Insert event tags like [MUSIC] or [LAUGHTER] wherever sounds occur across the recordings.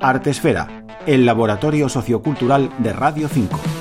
Artesfera, el laboratorio sociocultural de Radio 5.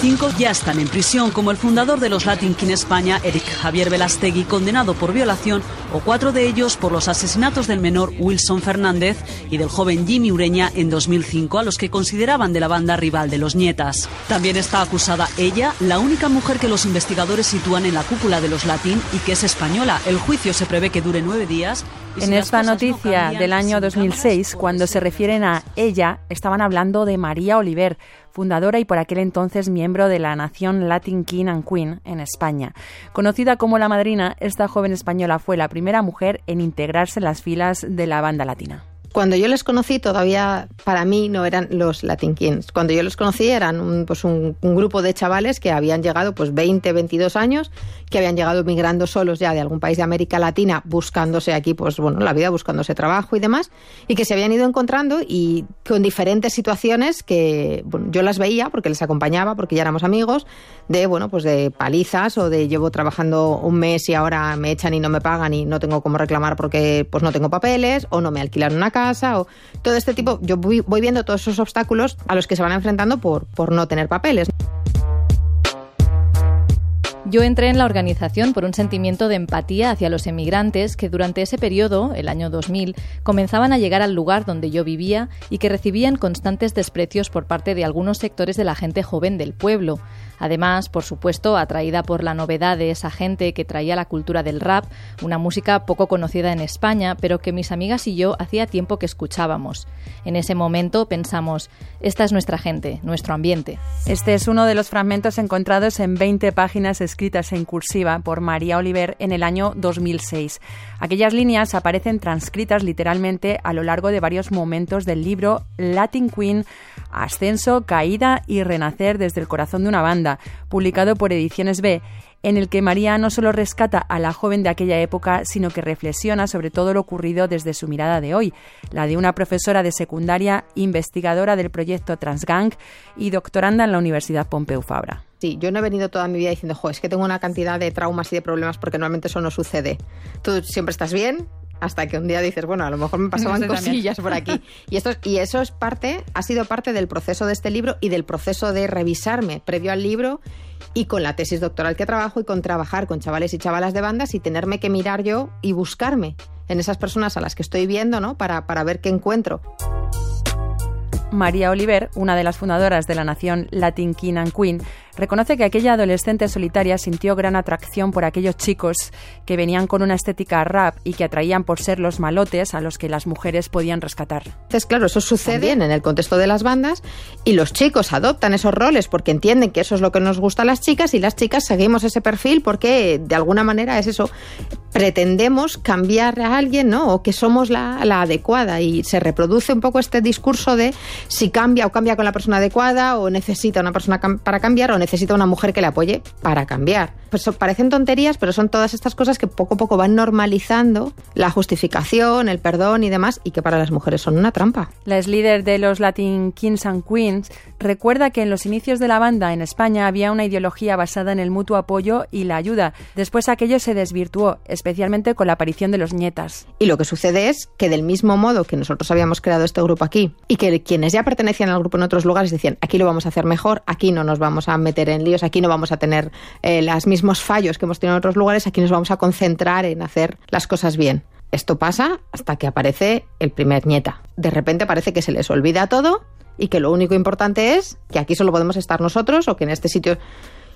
Cinco ya están en prisión, como el fundador de los Latin King España, Eric Javier Velastegui, condenado por violación, o cuatro de ellos por los asesinatos del menor Wilson Fernández y del joven Jimmy Ureña en 2005, a los que consideraban de la banda rival de los Nietas. También está acusada ella, la única mujer que los investigadores sitúan en la cúpula de los Latin y que es española. El juicio se prevé que dure nueve días. En esta noticia del año 2006, cuando se refieren a ella, estaban hablando de María Oliver, fundadora y por aquel entonces miembro de la nación Latin King and Queen en España. Conocida como la madrina, esta joven española fue la primera mujer en integrarse en las filas de la banda latina. Cuando yo les conocí todavía para mí no eran los Latin Kings. Cuando yo los conocí eran un, pues un, grupo de chavales que habían llegado pues 20, 22 años, que habían llegado migrando solos ya de algún país de América Latina buscándose aquí pues bueno, la vida, buscándose trabajo y demás, y que se habían ido encontrando y con diferentes situaciones que yo las veía porque les acompañaba, porque ya éramos amigos, de bueno, pues de palizas o de llevo trabajando un mes y ahora me echan y no me pagan y no tengo cómo reclamar porque pues no tengo papeles o no me alquilan una casa casa o todo este tipo. Yo voy, viendo todos esos obstáculos a los que se van enfrentando por, por no tener papeles. Yo entré en la organización por un sentimiento de empatía hacia los emigrantes que durante ese periodo, el año 2000, comenzaban a llegar al lugar donde yo vivía y que recibían constantes desprecios por parte de algunos sectores de la gente joven del pueblo. Además, por supuesto, atraída por la novedad de esa gente que traía la cultura del rap, una música poco conocida en España, pero que mis amigas y yo hacía tiempo que escuchábamos. En ese momento pensamos, esta es nuestra gente, nuestro ambiente. Este es uno de los fragmentos encontrados en 20 páginas escritas en cursiva por María Oliver en el año 2006. Aquellas líneas aparecen transcritas literalmente a lo largo de varios momentos del libro Latin Queen, Ascenso, Caída y Renacer desde el corazón de una banda publicado por Ediciones B, en el que María no solo rescata a la joven de aquella época, sino que reflexiona sobre todo lo ocurrido desde su mirada de hoy, la de una profesora de secundaria, investigadora del proyecto Transgang y doctoranda en la Universidad Pompeu Fabra. Sí, yo no he venido toda mi vida diciendo, jo, es que tengo una cantidad de traumas y de problemas porque normalmente eso no sucede. Tú siempre estás bien, hasta que un día dices, bueno, a lo mejor me [LAUGHS] pasaban cosillas por aquí. Y, esto, y eso es parte, ha sido parte del proceso de este libro y del proceso de revisarme previo al libro y con la tesis doctoral que trabajo y con trabajar con chavales y chavalas de bandas y tenerme que mirar yo y buscarme en esas personas a las que estoy viendo, ¿no? Para, para ver qué encuentro. María Oliver, una de las fundadoras de la nación Latin King and Queen, reconoce que aquella adolescente solitaria sintió gran atracción por aquellos chicos que venían con una estética rap y que atraían por ser los malotes a los que las mujeres podían rescatar. Entonces, claro, eso sucede en el contexto de las bandas y los chicos adoptan esos roles porque entienden que eso es lo que nos gusta a las chicas y las chicas seguimos ese perfil porque de alguna manera es eso, pretendemos cambiar a alguien, ¿no? O que somos la, adecuada y se reproduce un poco este discurso de si cambia o cambia con la persona adecuada o necesita una persona para cambiar o necesita una mujer que le apoye para cambiar. Pues parecen tonterías, pero son todas estas cosas que poco a poco van normalizando la justificación, el perdón y demás, y que para las mujeres son una trampa. La ex líder de los Latin Kings and Queens recuerda que en los inicios de la banda en España había una ideología basada en el mutuo apoyo y la ayuda. Después aquello se desvirtuó, con la aparición de los nietas. Y lo que sucede es que del mismo modo que nosotros habíamos creado este grupo aquí y que quienes ya pertenecían al grupo en otros lugares decían, aquí lo vamos a hacer mejor, aquí no nos vamos a meter en líos, aquí no vamos a tener eh, los mismos fallos que hemos tenido en otros lugares, aquí nos vamos a concentrar en hacer las cosas bien. Esto pasa hasta que aparece el primer nieta. De repente parece que se les olvida todo y que lo único importante es que aquí solo podemos estar nosotros o que en este sitio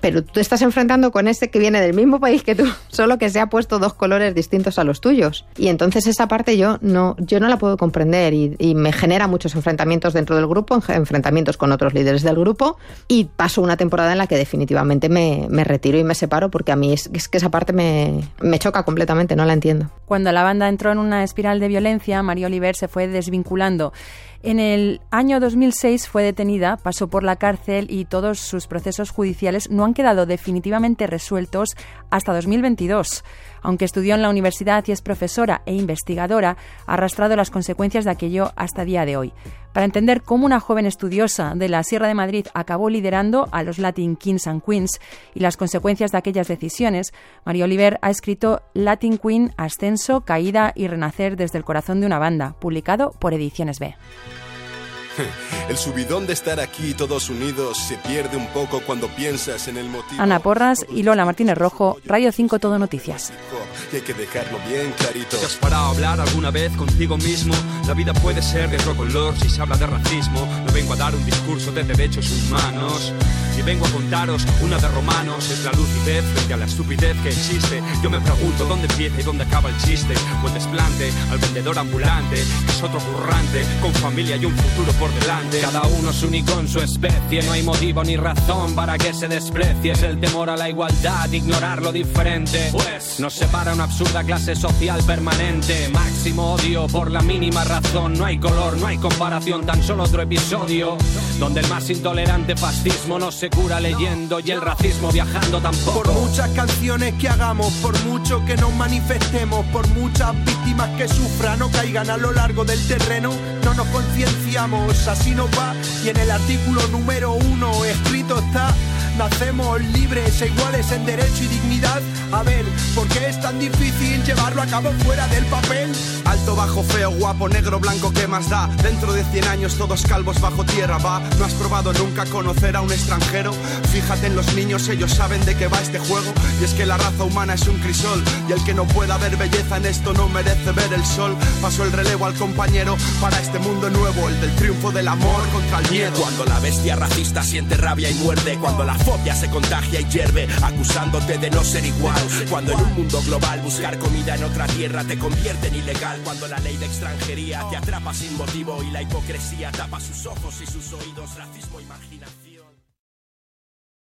pero tú te estás enfrentando con este que viene del mismo país que tú, [LAUGHS] solo que se ha puesto dos colores distintos a los tuyos. Y entonces esa parte yo no, yo no la puedo comprender y, me genera muchos enfrentamientos dentro del grupo, enfrentamientos con otros líderes del grupo y paso una temporada en la que definitivamente me, retiro y me separo porque a mí es, que esa parte me, me choca completamente, no la entiendo. Cuando la banda entró en una espiral de violencia, María Oliver se fue desvinculando en el año 2006 fue detenida, pasó por la cárcel y todos sus procesos judiciales no han han quedado definitivamente resueltos hasta 2022. Aunque estudió en la universidad y es profesora e investigadora, ha arrastrado las consecuencias de aquello hasta día de hoy. Para entender cómo una joven estudiosa de la Sierra de Madrid acabó liderando a los Latin Kings and Queens y las consecuencias de aquellas decisiones, María Oliver ha escrito Latin Queen, Ascenso, Caída y Renacer desde el corazón de una banda, publicado por Ediciones B. [LAUGHS] El subidón de estar aquí todos unidos se pierde un poco cuando piensas en el motivo. Ana Porras y Lola Martínez Rojo, Radio 5 Todo Noticias. Y hay que dejarlo bien clarito. ¿Te has parado a hablar alguna vez contigo mismo? La vida puede ser de otro color si se habla de racismo. No vengo a dar un discurso de derechos humanos. Y vengo a contaros una de romanos. Es la lucidez frente a la estupidez que existe. Yo me pregunto dónde empieza y dónde acaba el chiste. O el desplante al vendedor ambulante, que es otro currante, con familia y un futuro por delante. Cada uno es único en su especie, no hay motivo ni razón para que se desprecie. Es el temor a la igualdad, ignorar lo diferente. Pues nos separa una absurda clase social permanente. Máximo odio por la mínima razón. No hay color, no hay comparación, tan solo otro episodio. Donde el más intolerante fascismo no se cura leyendo y el racismo viajando tampoco. Por muchas canciones que hagamos, por mucho que nos manifestemos, por muchas víctimas que sufran o caigan a lo largo del terreno, no nos concienciamos, así nos va. Y en el artículo número uno escrito está. Nacemos libres e iguales en derecho y dignidad. A ver, ¿por qué es tan difícil llevarlo a cabo fuera del papel? Bajo, feo, guapo, negro, blanco, ¿qué más da? Dentro de 100 años todos calvos bajo tierra, va. ¿No has probado nunca conocer a un extranjero? Fíjate en los niños, ellos saben de qué va este juego. Y es que la raza humana es un crisol. Y el que no pueda ver belleza en esto no merece ver el sol. Paso el relevo al compañero para este mundo nuevo, el del triunfo del amor contra el miedo. Cuando la bestia racista siente rabia y muerde, cuando la fobia se contagia y hierve, acusándote de no ser igual. Cuando en un mundo global buscar comida en otra tierra te convierte en ilegal. Cuando la ley de extranjería te atrapa sin motivo y la hipocresía tapa sus ojos y sus oídos, racismo, imaginación.